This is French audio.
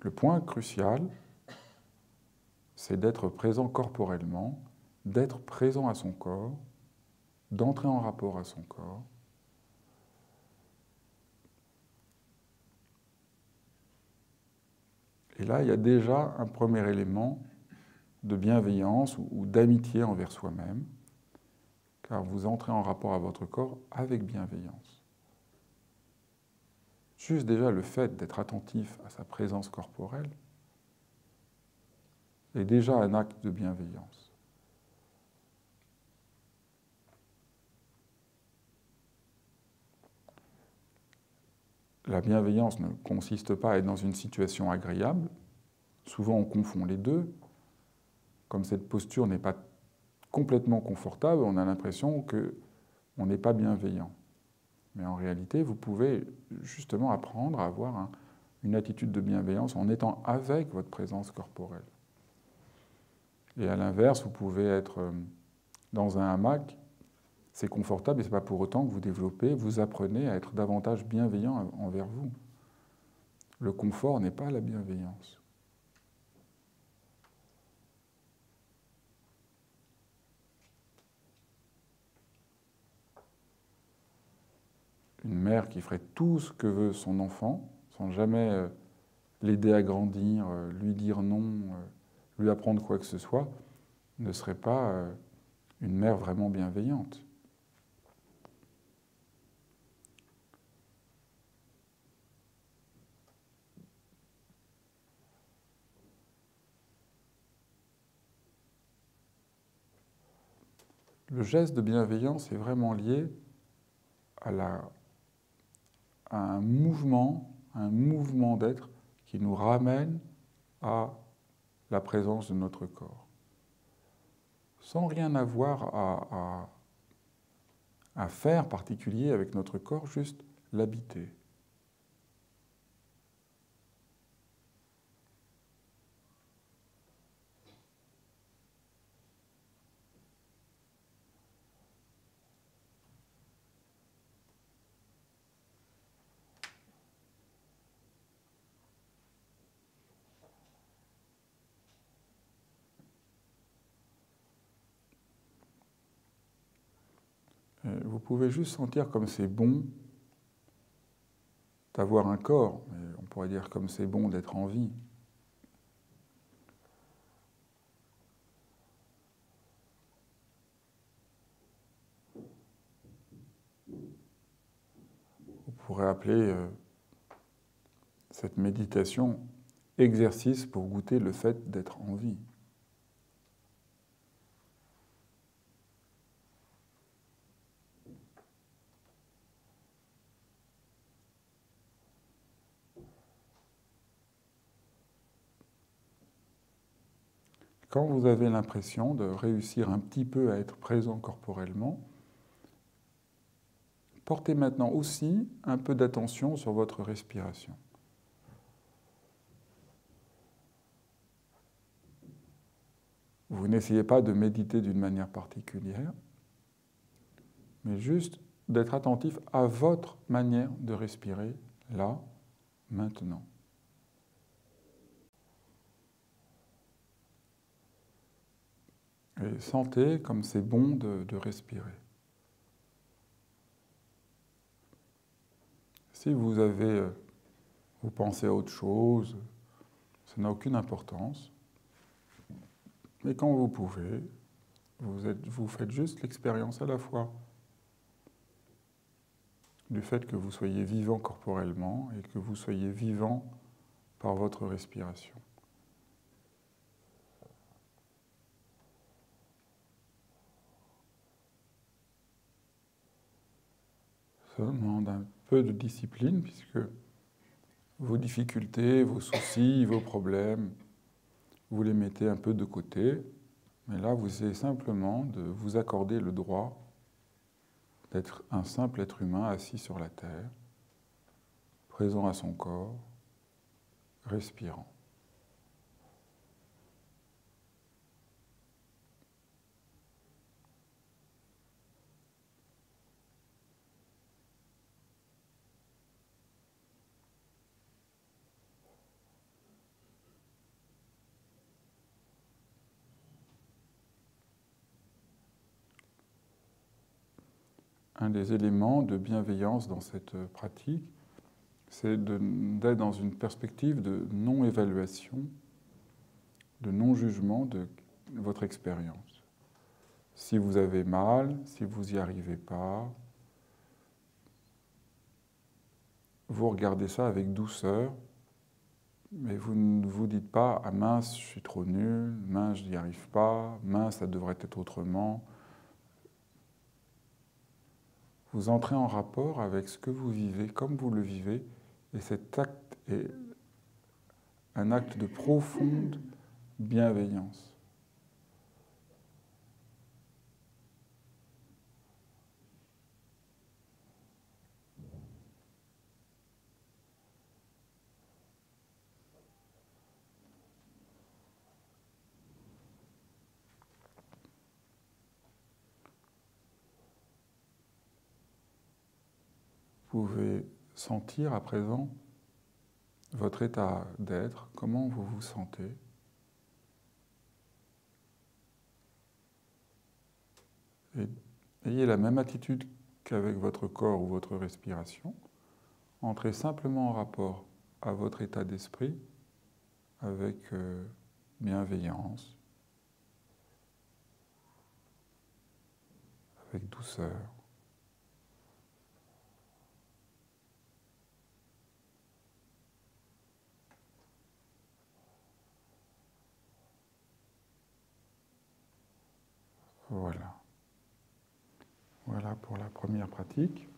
Le point crucial, c'est d'être présent corporellement, d'être présent à son corps, d'entrer en rapport à son corps. Et là, il y a déjà un premier élément de bienveillance ou d'amitié envers soi-même, car vous entrez en rapport à votre corps avec bienveillance. Juste déjà le fait d'être attentif à sa présence corporelle est déjà un acte de bienveillance. La bienveillance ne consiste pas à être dans une situation agréable. Souvent on confond les deux. Comme cette posture n'est pas complètement confortable, on a l'impression que on n'est pas bienveillant. Mais en réalité, vous pouvez justement apprendre à avoir une attitude de bienveillance en étant avec votre présence corporelle. Et à l'inverse, vous pouvez être euh, dans un hamac, c'est confortable et ce n'est pas pour autant que vous développez, vous apprenez à être davantage bienveillant envers vous. Le confort n'est pas la bienveillance. Une mère qui ferait tout ce que veut son enfant, sans jamais euh, l'aider à grandir, euh, lui dire non, lui apprendre quoi que ce soit, ne serait pas euh, une mère vraiment bienveillante. Le geste de bienveillance est vraiment lié à, la, un mouvement, un mouvement d'être qui nous ramène à la présence de notre corps. Sans rien avoir à, à, faire particulier avec notre corps, juste l'habiter. Vous pouvez juste sentir comme c'est bon d'avoir un corps, on pourrait dire comme c'est bon d'être en vie. On pourrait appeler euh, cette méditation exercice pour goûter le fait d'être en vie. Quand vous avez l'impression de réussir un petit peu à être présent corporellement, portez maintenant aussi un peu d'attention sur votre respiration. Vous n'essayez pas de méditer d'une manière particulière, mais juste d'être attentif à votre manière de respirer là, maintenant. Et sentez comme c'est bon de, respirer. Si vous avez, euh, vous pensez à autre chose, ça n'a aucune importance. Mais quand vous pouvez, vous, faites juste l'expérience à la fois du fait que vous soyez vivant corporellement et que vous soyez vivant par votre respiration. Ça demande un peu de discipline puisque vos difficultés, vos soucis, vos problèmes, vous les mettez un peu de côté. Mais là, vous essayez simplement de vous accorder le droit d'être un simple être humain assis sur la terre, présent à son corps, respirant. Un des éléments de bienveillance dans cette pratique, c'est d'être dans une perspective de non-évaluation, de non-jugement de votre expérience. Si vous avez mal, si vous n'y arrivez pas, vous regardez ça avec douceur, mais vous ne vous dites pas Ah mince, je suis trop nul, mince, je n'y arrive pas, mince, ça devrait être autrement. Vous entrez en rapport avec ce que vous vivez, comme vous le vivez, et cet acte est un acte de profonde bienveillance. Vous pouvez sentir à présent votre état d'être, comment vous vous sentez. Ayez la même attitude qu'avec votre corps ou votre respiration. Entrez simplement en rapport à votre état d'esprit avec euh, bienveillance, avec douceur. Voilà. Pour la première pratique.